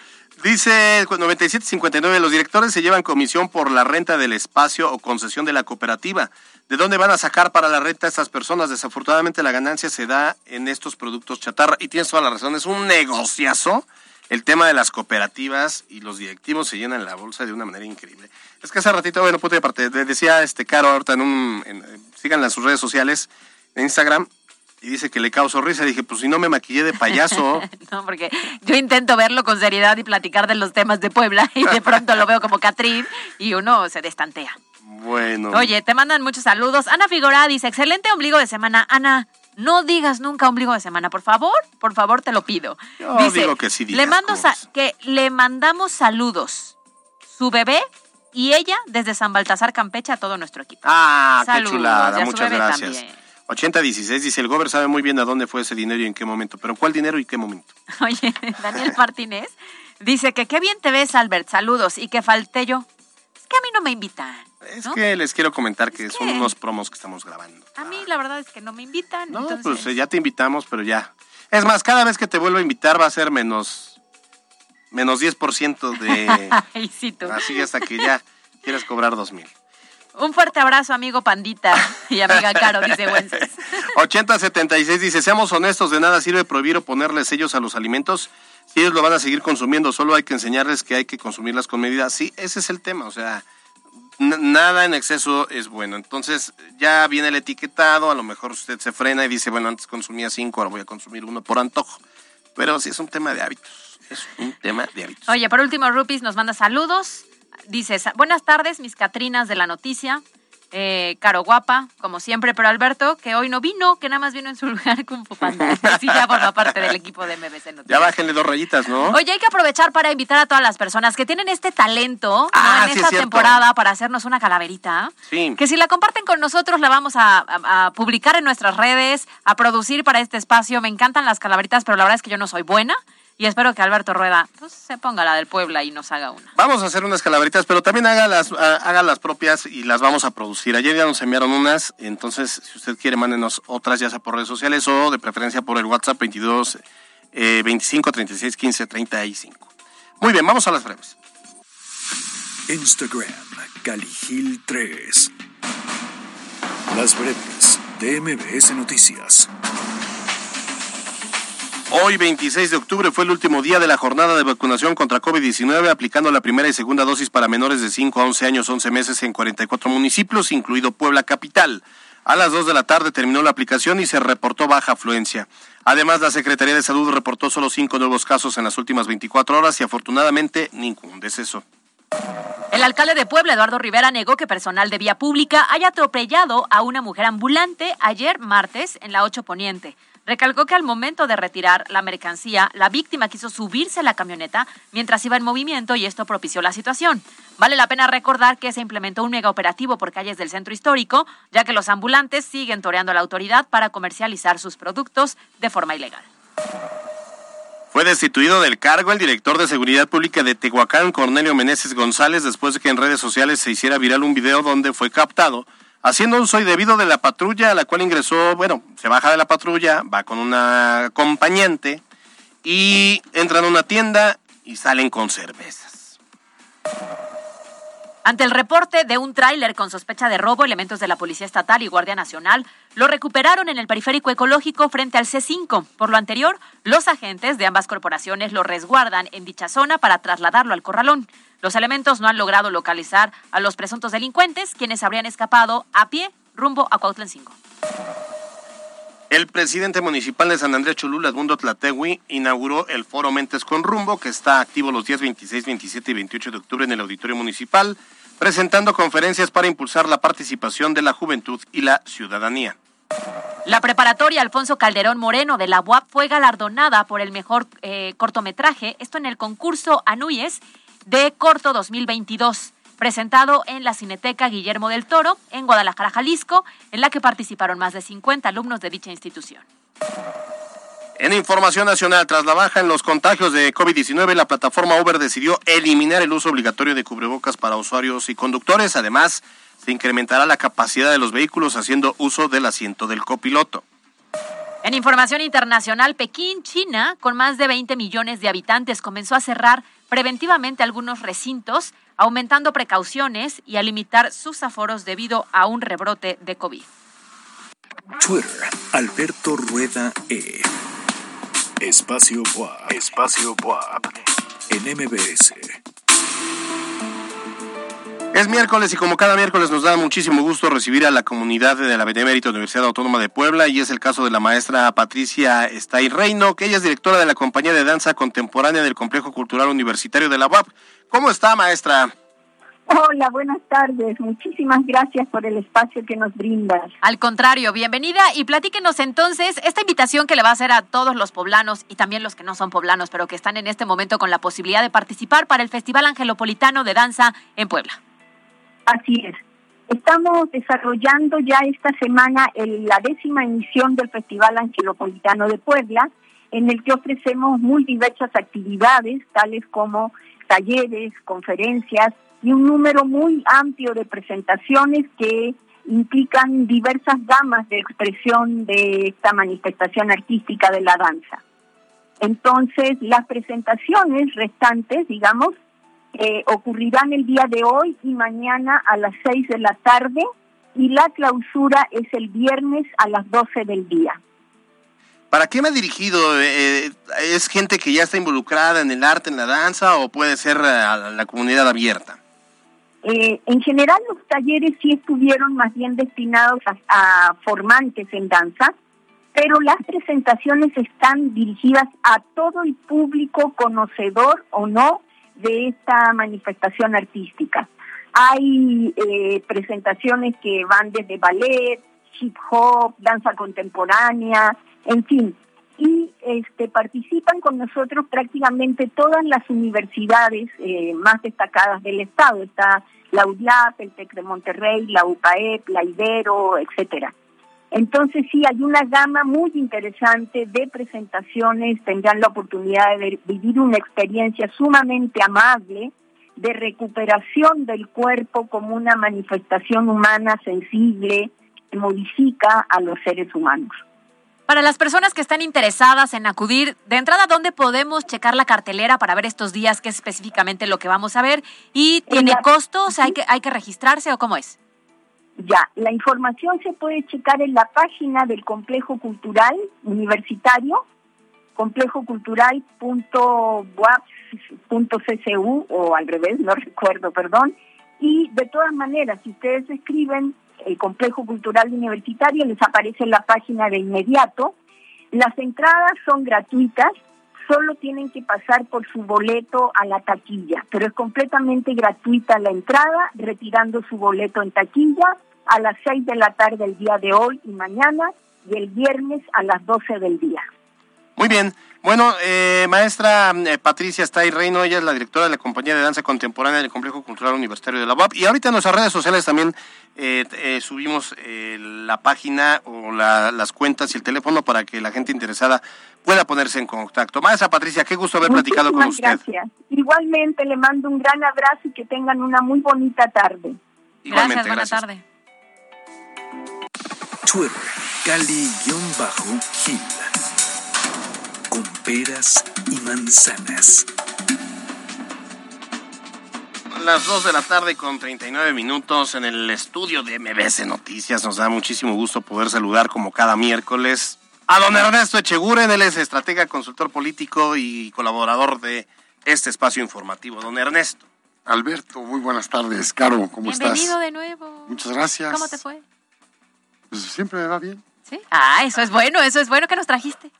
Dice 9759, los directores se llevan comisión por la renta del espacio o concesión de la cooperativa. ¿De dónde van a sacar para la renta estas personas? Desafortunadamente la ganancia se da en estos productos chatarra. Y tienes toda la razón, es un negociazo el tema de las cooperativas y los directivos se llenan la bolsa de una manera increíble. Es que hace ratito, bueno, puta aparte, decía este Caro ahorita en un, en, síganla en sus redes sociales, en Instagram, y dice que le causó risa. Dije, pues si no me maquillé de payaso. no, porque yo intento verlo con seriedad y platicar de los temas de Puebla y de pronto lo veo como Catrín y uno se destantea. Bueno. Oye, te mandan muchos saludos. Ana Figora dice, excelente ombligo de semana. Ana, no digas nunca ombligo de semana, por favor, por favor, te lo pido. Yo digo que sí le, mando que le mandamos saludos. Su bebé y ella desde San Baltasar, Campeche, a todo nuestro equipo. Ah, qué chulada. Muchas gracias. 8016 dice, el Gober sabe muy bien a dónde fue ese dinero y en qué momento. ¿Pero cuál dinero y qué momento? Oye, Daniel Martínez dice que qué bien te ves, Albert. Saludos. Y que falté yo. Es que a mí no me invitan. Es que les quiero comentar que son unos promos que estamos grabando. A mí la verdad es que no me invitan. No, pues ya te invitamos, pero ya. Es más, cada vez que te vuelvo a invitar va a ser menos, menos 10% de... Ay, sí, tú. Así hasta que ya quieres cobrar dos mil. Un fuerte abrazo, amigo Pandita y amiga Caro, dice Wences. 8076 dice, seamos honestos, de nada sirve prohibir o ponerle sellos a los alimentos si ellos lo van a seguir consumiendo, solo hay que enseñarles que hay que consumirlas con medida. Sí, ese es el tema, o sea, nada en exceso es bueno. Entonces ya viene el etiquetado, a lo mejor usted se frena y dice, bueno, antes consumía cinco, ahora voy a consumir uno por antojo. Pero sí es un tema de hábitos, es un tema de hábitos. Oye, por último, Rupis nos manda saludos dices, buenas tardes, mis Catrinas de la noticia. Eh, Caro Guapa, como siempre, pero Alberto, que hoy no vino, que nada más vino en su lugar con Pupanda. Sí, ya forma parte del equipo de MBC Noticias. Ya bájenle dos rayitas, ¿no? Oye, hay que aprovechar para invitar a todas las personas que tienen este talento ah, en esta temporada para hacernos una calaverita. Sí. Que si la comparten con nosotros, la vamos a, a, publicar en nuestras redes, a producir para este espacio. Me encantan las calaveritas, pero la verdad es que yo no soy buena. Y espero que Alberto Rueda pues, se ponga la del Puebla y nos haga una. Vamos a hacer unas calaveritas, pero también haga las, haga las propias y las vamos a producir. Ayer ya nos enviaron unas, entonces si usted quiere, mándenos otras, ya sea por redes sociales o de preferencia por el WhatsApp 22 25 36 15 35. Muy bien, vamos a las breves. Instagram, Caligil 3. Las breves de MBS Noticias. Hoy, 26 de octubre, fue el último día de la jornada de vacunación contra COVID-19, aplicando la primera y segunda dosis para menores de 5 a 11 años, 11 meses en 44 municipios, incluido Puebla Capital. A las 2 de la tarde terminó la aplicación y se reportó baja afluencia. Además, la Secretaría de Salud reportó solo cinco nuevos casos en las últimas 24 horas y afortunadamente ningún deceso. El alcalde de Puebla, Eduardo Rivera, negó que personal de vía pública haya atropellado a una mujer ambulante ayer martes en la 8 Poniente. Recalcó que al momento de retirar la mercancía, la víctima quiso subirse a la camioneta mientras iba en movimiento y esto propició la situación. Vale la pena recordar que se implementó un mega operativo por calles del centro histórico, ya que los ambulantes siguen toreando a la autoridad para comercializar sus productos de forma ilegal. Fue destituido del cargo el director de Seguridad Pública de Tehuacán, Cornelio Meneses González, después de que en redes sociales se hiciera viral un video donde fue captado haciendo uso indebido de la patrulla a la cual ingresó, bueno, se baja de la patrulla, va con una acompañante y entran a una tienda y salen con cervezas. Ante el reporte de un tráiler con sospecha de robo, elementos de la Policía Estatal y Guardia Nacional lo recuperaron en el periférico ecológico frente al C5. Por lo anterior, los agentes de ambas corporaciones lo resguardan en dicha zona para trasladarlo al corralón. Los elementos no han logrado localizar a los presuntos delincuentes, quienes habrían escapado a pie rumbo a Cuautla 5. El presidente municipal de San Andrés Cholula, Edmundo Tlategui, inauguró el foro Mentes con Rumbo, que está activo los días 26, 27 y 28 de octubre en el auditorio municipal presentando conferencias para impulsar la participación de la juventud y la ciudadanía. La preparatoria Alfonso Calderón Moreno de la UAP fue galardonada por el mejor eh, cortometraje, esto en el concurso Anuyes de Corto 2022, presentado en la Cineteca Guillermo del Toro, en Guadalajara, Jalisco, en la que participaron más de 50 alumnos de dicha institución. En información nacional, tras la baja en los contagios de COVID-19, la plataforma Uber decidió eliminar el uso obligatorio de cubrebocas para usuarios y conductores. Además, se incrementará la capacidad de los vehículos haciendo uso del asiento del copiloto. En información internacional, Pekín, China, con más de 20 millones de habitantes, comenzó a cerrar preventivamente algunos recintos, aumentando precauciones y a limitar sus aforos debido a un rebrote de COVID. Twitter, Alberto Rueda E. Espacio WAP. Espacio WAP. En MBS. Es miércoles y como cada miércoles nos da muchísimo gusto recibir a la comunidad de la Benemérita Universidad Autónoma de Puebla y es el caso de la maestra Patricia Estay Reino, que ella es directora de la compañía de danza contemporánea del Complejo Cultural Universitario de la UAP. ¿Cómo está, maestra? Hola, buenas tardes. Muchísimas gracias por el espacio que nos brindas. Al contrario, bienvenida y platíquenos entonces esta invitación que le va a hacer a todos los poblanos y también los que no son poblanos, pero que están en este momento con la posibilidad de participar para el Festival Angelopolitano de Danza en Puebla. Así es. Estamos desarrollando ya esta semana el, la décima emisión del Festival Angelopolitano de Puebla, en el que ofrecemos muy diversas actividades, tales como talleres, conferencias, y un número muy amplio de presentaciones que implican diversas gamas de expresión de esta manifestación artística de la danza. Entonces, las presentaciones restantes, digamos, eh, ocurrirán el día de hoy y mañana a las 6 de la tarde y la clausura es el viernes a las 12 del día. ¿Para qué me ha dirigido? Eh, ¿Es gente que ya está involucrada en el arte, en la danza o puede ser a la comunidad abierta? Eh, en general los talleres sí estuvieron más bien destinados a, formantes en danza, pero las presentaciones están dirigidas a todo el público conocedor o no de esta manifestación artística. Hay eh, presentaciones que van desde ballet, hip hop, danza contemporánea, en fin, y este, participan con nosotros prácticamente todas las universidades eh, más destacadas del Estado. Está la UDLAP, el TEC de Monterrey, la UPAEP, la Ibero, etcétera. Entonces sí, hay una gama muy interesante de presentaciones, tendrán la oportunidad de vivir una experiencia sumamente amable de recuperación del cuerpo como una manifestación humana sensible que modifica a los seres humanos. Para las personas que están interesadas en acudir, de entrada, ¿dónde podemos checar la cartelera para ver estos días qué es específicamente lo que vamos a ver? ¿Y tiene costo? O sea, ¿hay que, ¿hay que registrarse o cómo es? Ya, la información se puede checar en la página del Complejo Cultural Universitario, complejocultural.buap.ccu o al revés, no recuerdo, perdón. Y de todas maneras, si ustedes escriben el Complejo Cultural Universitario, les aparece en la página de inmediato. Las entradas son gratuitas, solo tienen que pasar por su boleto a la taquilla, pero es completamente gratuita la entrada, retirando su boleto en taquilla a las seis de la tarde el día de hoy y mañana, y el viernes a las 12 del día. Muy bien. Bueno, eh, maestra eh, Patricia Stay Reino, ella es la directora de la compañía de danza contemporánea del Complejo Cultural Universitario de la UAP. Y ahorita en nuestras redes sociales también eh, eh, subimos eh, la página o la- las cuentas y el teléfono para que la gente interesada pueda ponerse en contacto. Maestra Patricia, qué gusto haber platicado con usted. gracias. Igualmente le mando un gran abrazo y que tengan una muy bonita tarde. Igualmente, buena gracias. tarde. Twitter, Cali-Gil. Con peras y manzanas. Las 2 de la tarde con 39 minutos en el estudio de MBS Noticias. Nos da muchísimo gusto poder saludar como cada miércoles a don Ernesto Echeguren. Él es estratega, consultor político y colaborador de este espacio informativo. Don Ernesto. Alberto, muy buenas tardes. Caro, ¿cómo Bienvenido estás? de nuevo. Muchas gracias. ¿Cómo te fue? Pues siempre me va bien. ¿Sí? Ah, eso es bueno, eso es bueno que nos trajiste.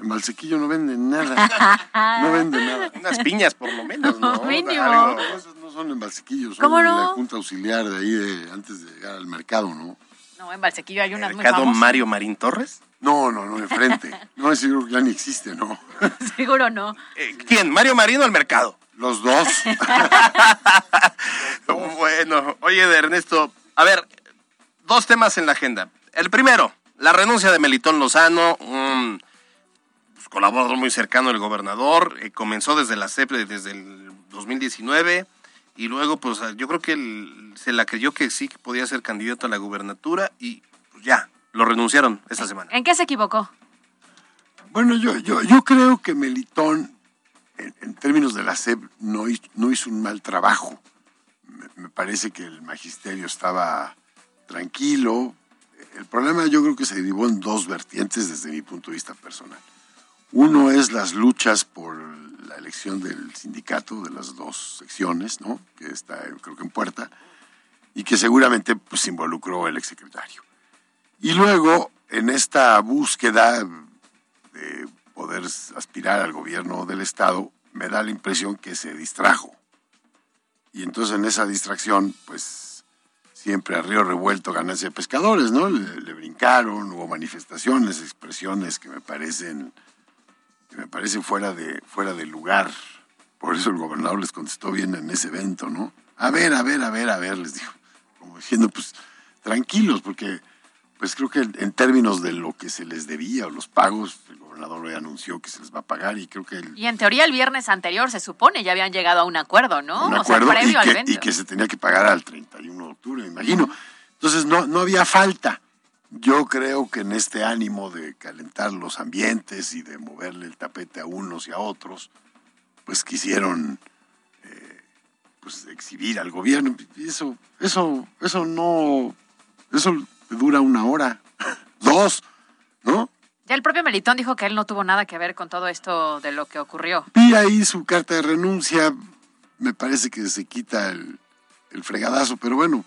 En Valsequillo no venden nada. No venden nada. Unas piñas por lo menos, ¿no? Mínimo. Algo. Esos no son en Valsequillo, son ¿Cómo en no? la junta auxiliar de ahí de, antes de llegar al mercado, ¿no? No, en Valsequillo hay unas muy ¿Mercado. Mario Marín Torres? No, no, no, enfrente. No, ese creo que ya ni existe, ¿no? Seguro no. Eh, ¿Quién? ¿Mario Marín o el mercado? Los dos. bueno, oye, de Ernesto, a ver, dos temas en la agenda. El primero, la renuncia de Melitón Lozano, un pues, colaborador muy cercano del gobernador, eh, comenzó desde la CEP desde el 2019 y luego, pues yo creo que él se la creyó que sí que podía ser candidato a la gubernatura y pues, ya, lo renunciaron esta semana. ¿En qué se equivocó? Bueno, yo, yo, yo creo que Melitón, en, en términos de la SEP, no, hi- no hizo un mal trabajo. Me, me parece que el magisterio estaba tranquilo. El problema yo creo que se derivó en dos vertientes desde mi punto de vista personal. Uno es las luchas por la elección del sindicato de las dos secciones, ¿no? Que está, creo que en puerta, y que seguramente pues involucró el exsecretario. Y luego, en esta búsqueda de poder aspirar al gobierno del Estado, me da la impresión que se distrajo. Y entonces en esa distracción, pues siempre a río revuelto ganancia de pescadores, ¿no? Le, brincaron, hubo manifestaciones, expresiones que me parecen, que me parecen fuera de, fuera de lugar. Por eso el gobernador les contestó bien en ese evento, ¿no? A ver, a ver, a ver, a ver, les dijo, como diciendo, pues tranquilos, porque pues creo que en términos de lo que se les debía o los pagos, el gobernador hoy anunció que se les va a pagar y creo que el, Y en teoría el viernes anterior se supone ya habían llegado a un acuerdo, ¿no? un o sea, acuerdo y previo al que, y que se tenía que pagar al 31 de octubre, me imagino. Entonces no, no había falta. Yo creo que en este ánimo de calentar los ambientes y de moverle el tapete a unos y a otros, pues quisieron eh, pues exhibir al gobierno. Y eso, eso, eso no, eso dura una hora, dos, ¿no? Ya el propio Melitón dijo que él no tuvo nada que ver con todo esto de lo que ocurrió. Vi ahí su carta de renuncia, me parece que se quita el, el fregadazo, pero bueno,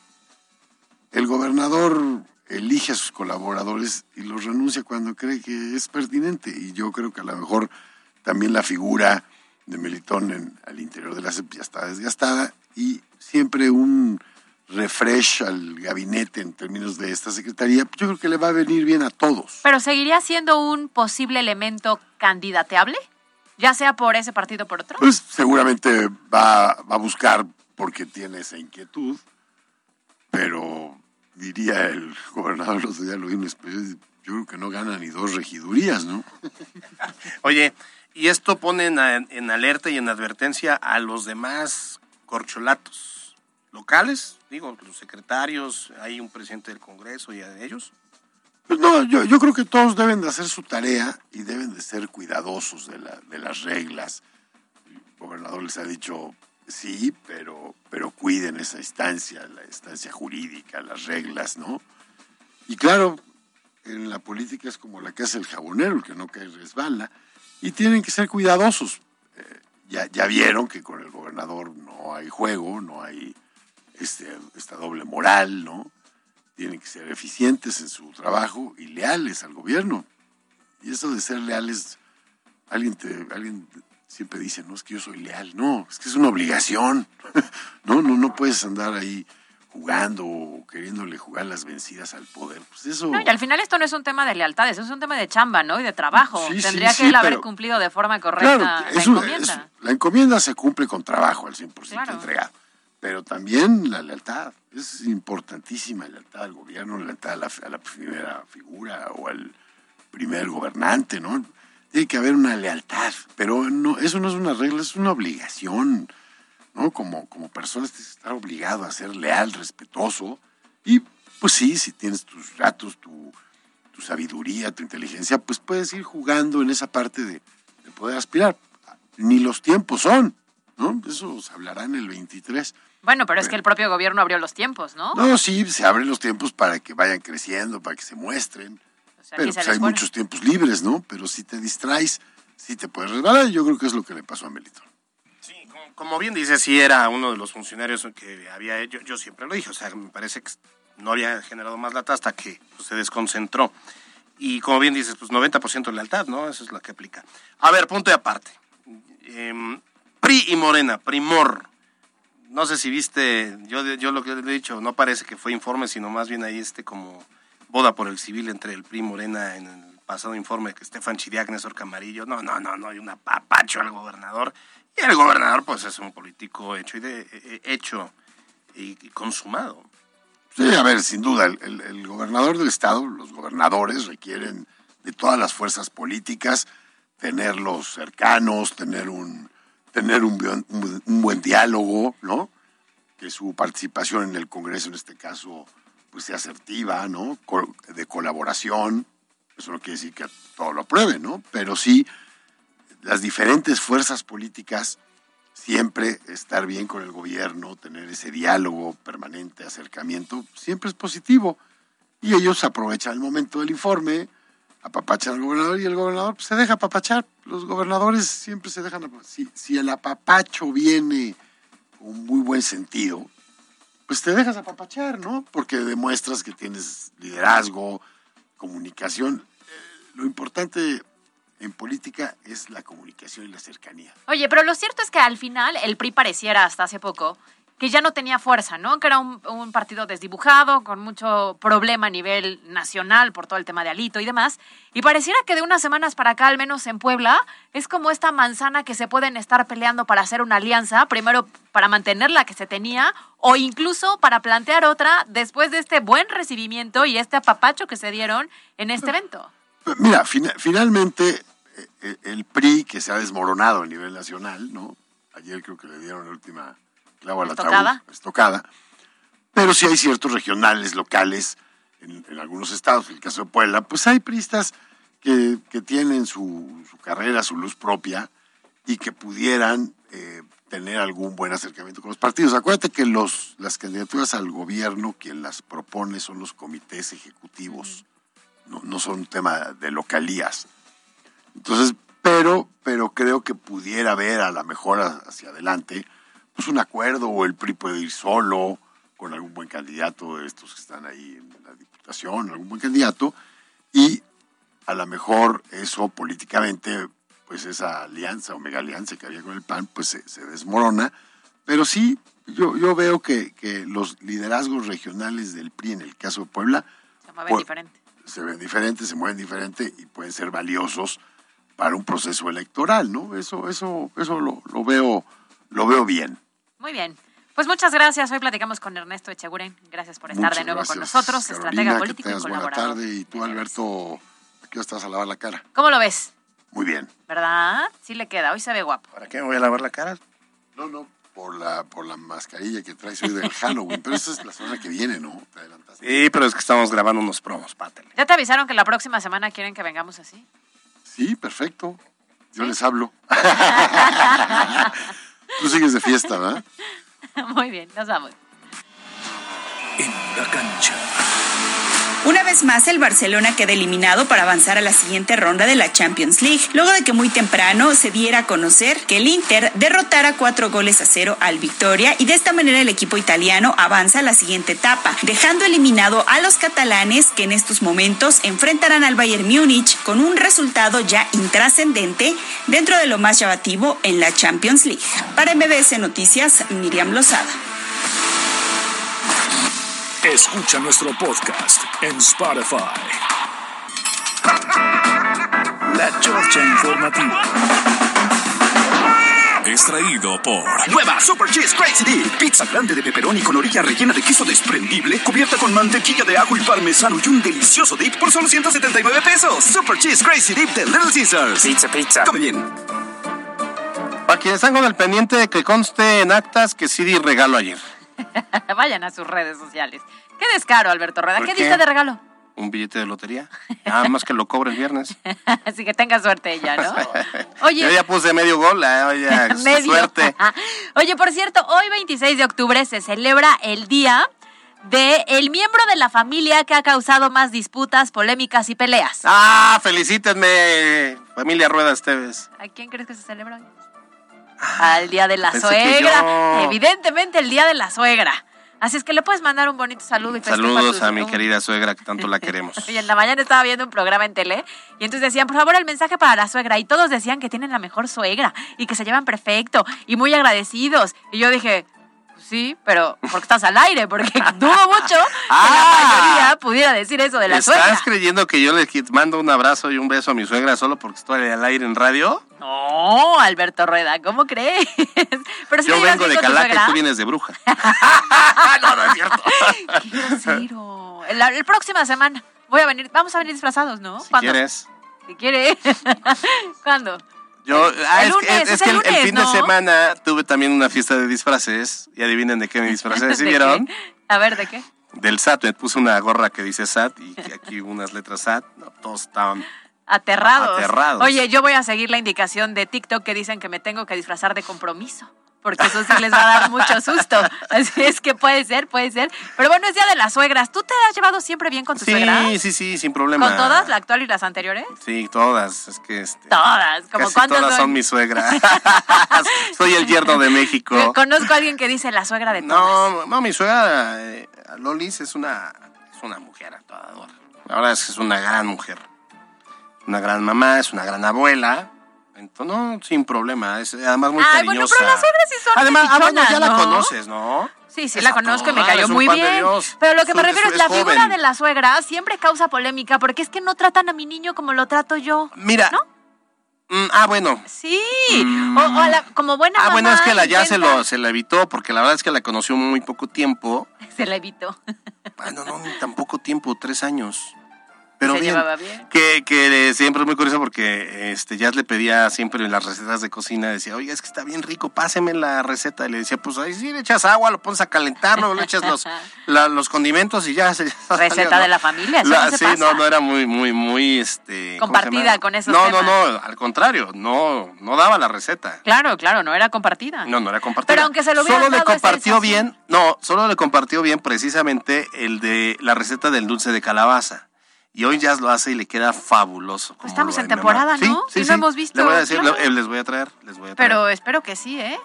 el gobernador elige a sus colaboradores y los renuncia cuando cree que es pertinente. Y yo creo que a lo mejor también la figura de Melitón en, al interior de la CEP ya está desgastada y siempre un refresh al gabinete en términos de esta secretaría, yo creo que le va a venir bien a todos. Pero seguiría siendo un posible elemento candidateable, ya sea por ese partido o por otro. Pues seguramente va, va a buscar porque tiene esa inquietud, pero diría el gobernador, el otro día lo vi en un especie, yo creo que no gana ni dos regidurías, ¿no? Oye, y esto pone en, en alerta y en advertencia a los demás corcholatos locales, digo, los secretarios, hay un presidente del Congreso y a ellos. Pues no, yo, yo creo que todos deben de hacer su tarea y deben de ser cuidadosos de, la, de las reglas. El gobernador les ha dicho, sí, pero, pero cuiden esa instancia, la instancia jurídica, las reglas, ¿no? Y claro, en la política es como la que hace el jabonero, el que no cae resbala, y tienen que ser cuidadosos. Eh, ya, ya vieron que con el gobernador no hay juego, no hay este, esta doble moral, ¿no? Tienen que ser eficientes en su trabajo y leales al gobierno. Y eso de ser leales, alguien, te, alguien siempre dice, no, es que yo soy leal. No, es que es una obligación. no, no, no puedes andar ahí jugando o queriéndole jugar las vencidas al poder. Pues eso... No, y al final esto no es un tema de lealtades, es un tema de chamba, ¿no? Y de trabajo. Sí, Tendría sí, que él haber pero- cumplido de forma correcta Claro, la encomienda. la encomienda se cumple con trabajo al 100% Claro. entregado. Pero también la lealtad. Es importantísima la lealtad al gobierno, la lealtad a la, a la primera figura o al primer gobernante, ¿no? Tiene que haber una lealtad, pero no, eso no es una regla, es una obligación, ¿no? Como, como personas tienes que estar obligado a ser leal, respetuoso. Y pues sí, si tienes tus datos, tu, tu sabiduría, tu inteligencia, pues puedes ir jugando en esa parte de, de poder aspirar. Ni los tiempos son, ¿no? Eso se hablará en el 23. Bueno, pero es que el propio gobierno abrió los tiempos, ¿no? No, sí, se abren los tiempos para que vayan creciendo, para que se muestren. O sea, Pero pues, hay muchos tiempos libres, ¿no? Pero si te distraes, sí te puedes resbalar. y Yo creo que es lo que le pasó a Melitón. Como bien dice, sí era uno de los funcionarios que había hecho, yo siempre lo dije, o sea, me parece que no había generado más lata hasta que pues, se desconcentró. Y como bien dices, pues 90% de lealtad, ¿no? Eso es lo que aplica. A ver, punto y aparte. Em, PRI y Morena, Primor. No sé si viste, yo, yo lo que le he dicho, no parece que fue informe, sino más bien ahí este como boda por el civil entre el PRI Morena en el pasado informe que Estefan Néstor Camarillo. No, no, no, no, hay un apapacho al gobernador. Y el gobernador, pues, es un político hecho y, de, eh, hecho y, consumado. Sí, a ver, sin duda, el gobernador del estado, los gobernadores requieren de todas las fuerzas políticas tenerlos cercanos, tener un tener un, buen- diálogo, ¿no? Que su participación en el Congreso, en este caso, pues sea asertiva, ¿no? De colaboración. Eso no quiere decir que todo lo aprueben, ¿no? Pero sí las diferentes fuerzas políticas siempre estar bien con el gobierno, tener ese diálogo permanente, acercamiento, siempre es positivo. Y ellos aprovechan el momento del informe, apapachan al gobernador y el gobernador pues, se deja apapachar. Los gobernadores siempre se dejan apa- si, si el apapacho viene con muy buen sentido, pues te dejas apapachar, ¿no? Porque demuestras que tienes liderazgo, comunicación. Eh, Lo importante en política es la comunicación y la cercanía. Oye, pero lo cierto es que al final el PRI pareciera hasta hace poco que ya no tenía fuerza, ¿no? Que era un, partido desdibujado, con mucho problema a nivel nacional por todo el tema de Alito y demás. Y pareciera que de unas semanas para acá, al menos en Puebla, es como esta manzana que se pueden estar peleando para hacer una alianza, primero para mantener la que se tenía o incluso para plantear otra después de este buen recibimiento y este apapacho que se dieron en este evento. Mira, fina- finalmente eh, eh, el PRI que se ha desmoronado a nivel nacional, ¿no? Ayer creo que le dieron la última clavo a la Estocada. ataúd, estocada. Pero sí hay ciertos regionales, locales, en, en algunos estados, en el caso de Puebla, pues hay priistas que, que tienen su, su carrera, su luz propia y que pudieran eh, tener algún buen acercamiento con los partidos. Acuérdate que los, las candidaturas al gobierno, quien las propone son los comités ejecutivos, no, no son un tema de localías. Entonces, pero, pero creo que pudiera haber a la mejor hacia adelante pues un acuerdo o el PRI puede ir solo con algún buen candidato de estos que están ahí en la diputación, algún buen candidato y a lo mejor eso políticamente pues esa alianza o mega alianza que había con el PAN pues se, se desmorona, pero sí yo, yo veo que, que los liderazgos regionales del PRI en el caso de Puebla Se mueven Pues- diferente. se ven diferentes, se mueven diferente y pueden ser valiosos para un proceso electoral, ¿no? Eso, eso, eso lo, lo veo, lo veo bien. Muy bien. Pues muchas gracias. Hoy platicamos con Ernesto Echeguren. Gracias por estar Muchas de nuevo con gracias, nosotros, Carolina, estratega que político y tengas buena colaborador. tarde y tú, Alberto, ¿a qué hora estás a lavar la cara? ¿Cómo lo ves? Muy bien. ¿Verdad? Sí le queda. Hoy se ve guapo. ¿Para qué me voy a lavar la cara? No, no, por la, por la mascarilla que traes hoy del Halloween, pero esa es la semana que viene, ¿no? Te adelantaste. Sí, pero es que estamos grabando unos promos, pátale. ¿Ya te avisaron que la próxima semana quieren que vengamos así? Sí, perfecto. Yo les hablo. tú sigues de fiesta, ¿verdad? Muy bien, nos vamos. En la cancha. Una vez más, el Barcelona queda eliminado para avanzar a la siguiente ronda de la Champions League, luego de que muy temprano se diera a conocer que el Inter derrotara cuatro goles a cero al Victoria y de esta manera el equipo italiano avanza a la siguiente etapa, dejando eliminado a los catalanes que en estos momentos enfrentarán al Bayern Múnich con un resultado ya intrascendente dentro de lo más llamativo en la Champions League. Para MBS Noticias, Miriam Lozada. Escucha nuestro podcast en Spotify. La Chorcha Informativa. Extraído por Nueva Super Cheese Crazy Dip. Pizza grande de pepperoni con orilla rellena de queso desprendible, cubierta con mantequilla de ajo y parmesano y un delicioso dip por solo 179 pesos. Super Cheese Crazy Dip de Little Caesars. Pizza, pizza. Come bien. Para quienes están con el pendiente, que conste en actas que sí di regalo ayer. Vayan a sus redes sociales. Qué descaro, Alberto Rueda. ¿Por ¿Qué qué? diste de regalo? Un billete de lotería. Nada más que lo cobre el viernes. Así que tenga suerte ella, ¿no? Oye. Yo ya puse medio gol, eh, oye, Medio. suerte. Oye, por cierto, hoy 26 de octubre se celebra el día de el miembro de la familia que ha causado más disputas, polémicas y peleas. Ah, felicítenme, familia Rueda Esteves. ¿A quién crees que se celebra hoy? Al día de la Pensé suegra. yo. Evidentemente el día de la suegra. Así es que le puedes mandar un bonito saludo y Saludos a mi querida suegra que tanto la queremos. Oye, en la mañana estaba viendo un programa en tele y entonces decían, por favor, el mensaje para la suegra. Y todos decían que tienen la mejor suegra y que se llevan perfecto y muy agradecidos. Y yo dije, sí, pero porque estás al aire, porque dudo mucho que la mayoría pudiera decir eso de la ¿Estás suegra. creyendo que yo le mando un abrazo y un beso a mi suegra solo porque estoy al aire en radio? No, Alberto Rueda, ¿cómo crees? Pero si yo vengo de Calaca y tú vienes de bruja. no, no es cierto. Qué grosero. La, la próxima semana voy a venir, vamos a venir disfrazados, ¿no? Si ¿Cuándo? quieres. Si quiere. ¿Cuándo? Yo, ah, El es, que- lunes, es es que el fin ¿no? de semana tuve también una fiesta de disfraces y adivinen de qué me disfracé, ¿sí ¿De vieron? qué? A ver, ¿de qué? Del SAT, me puse una gorra que dice SAT y aquí unas letras SAT, no, todos estaban... Aterrados. Aterrados. Oye, yo voy a seguir la indicación de TikTok que dicen que me tengo que disfrazar de compromiso. Porque eso sí les va a dar mucho susto. Así es que puede ser, puede ser. Pero bueno, es día de las suegras. ¿Tú te has llevado siempre bien con tu suegra? Sí, sí, sí, sin problema. ¿Con todas, la actual y las anteriores? Sí, todas, es que este, Todas. ¿Como casi cuántas todas son? son mi suegra. Soy el yerno de México. Conozco a alguien que dice la suegra de todas. No, no, mi suegra, eh, Lolis, es una, es una mujer actuadora. La verdad es que es una gran mujer. Una gran mamá, es una gran abuela. Entonces, no, sin problema. Es además muy Ay, bueno, cariñosa. pero las suegras sí son Además, ah, bueno, ya la ¿no? conoces, ¿no? Sí, sí, Es la conozco y me cayó muy bien. Pero lo que Es me refiero es- es, la figura de la suegra siempre causa polémica porque es que no tratan a mi niño como lo trato yo. Mira. mm, ah, bueno. Sí. O, o a la- como buena Ah, bueno, es que la ya se lo se la evitó porque la verdad es que la conoció muy poco tiempo. Se la evitó. Bueno, no, ni tan poco tiempo, tres años. Pero Se bien, llevaba bien. Que, que eh, siempre es muy curioso porque este ya le pedía siempre en las recetas de cocina, decía, oiga, es que está bien rico, páseme la receta. Y le decía, pues ahí sí le echas agua, lo pones a calentar, luego le echas los, la- los condimentos y ya se Receta salió, de la familia, La- no se sí, pasa. no, no era muy, muy, muy, este... ¿cómo se Compartida con esos No, temas. no, no, al contrario, no, no daba la receta. Claro, claro, no era compartida. No, no era compartida. Pero aunque se lo Solo le compartió bien, no, solo le compartió bien precisamente el de la receta del dulce de calabaza. Y hoy ya lo hace y le queda fabuloso. estamos lo en temporada. ¿no? Y no hemos visto, Le voy a decir, claro. le- eh, les voy a traer, les voy a traer. Pero espero que sí, ¿eh?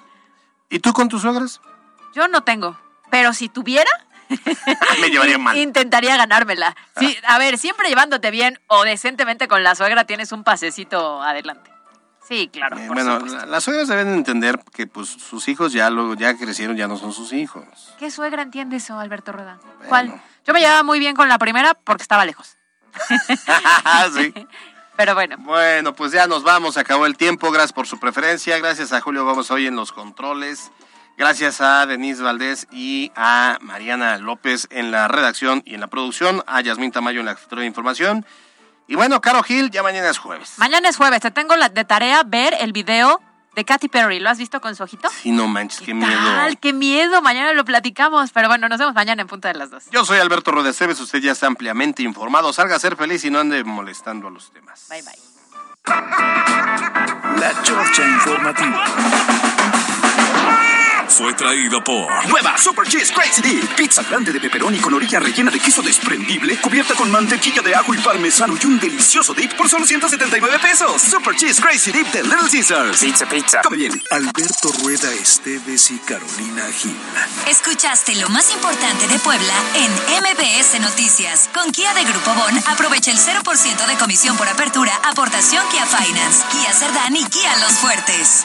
¿Y tú con tus suegras? Yo no tengo. Pero si tuviera, Me llevaría mal. intentaría ganármela. Sí, a ver, siempre llevándote bien o decentemente con la suegra tienes un pasecito adelante. Sí, claro. Eh, por bueno, la- las suegras deben entender que pues sus hijos ya luego ya crecieron, ya no son sus hijos. ¿Qué suegra entiende eso, Alberto Roda? ¿Cuál? Yo me llevaba muy bien con la primera porque estaba lejos. sí. Pero bueno. Bueno, pues ya nos vamos, acabó el tiempo. Gracias por su preferencia. Gracias a Julio Gómez hoy en los controles. Gracias a Denise Valdés y a Mariana López en la redacción y en la producción. A Yasmín Tamayo en la jefatura de información. Y bueno, Caro Gil, ya mañana es jueves. Mañana es jueves. Te tengo la, de tarea ver el video de Katy Perry. ¿Lo has visto con su ojito? Sí, no manches, qué miedo. ¡Tal! ¡Qué miedo! Mañana lo platicamos. Pero bueno, nos vemos mañana en punta de las dos. Yo soy Alberto Rodeceves, usted ya está ampliamente informado. Salga a ser feliz y no ande molestando a los demás. Bye, bye. La Chorcha Informativa. Fue traído por Nueva Super Cheese Crazy Dip. Pizza grande de pepperoni con orilla rellena de queso desprendible, cubierta con mantequilla de ajo y parmesano y un delicioso dip por solo 179 pesos. Super Cheese Crazy Dip de Little Caesars. Pizza Pizza. Come bien. Alberto Rueda Esteves y Carolina Gil. Escuchaste lo más importante de Puebla en MBS Noticias. Con Kia de Grupo Bon, aprovecha el 0% de comisión por apertura, aportación Kia Finance, Kia Cerdán y Kia Los Fuertes.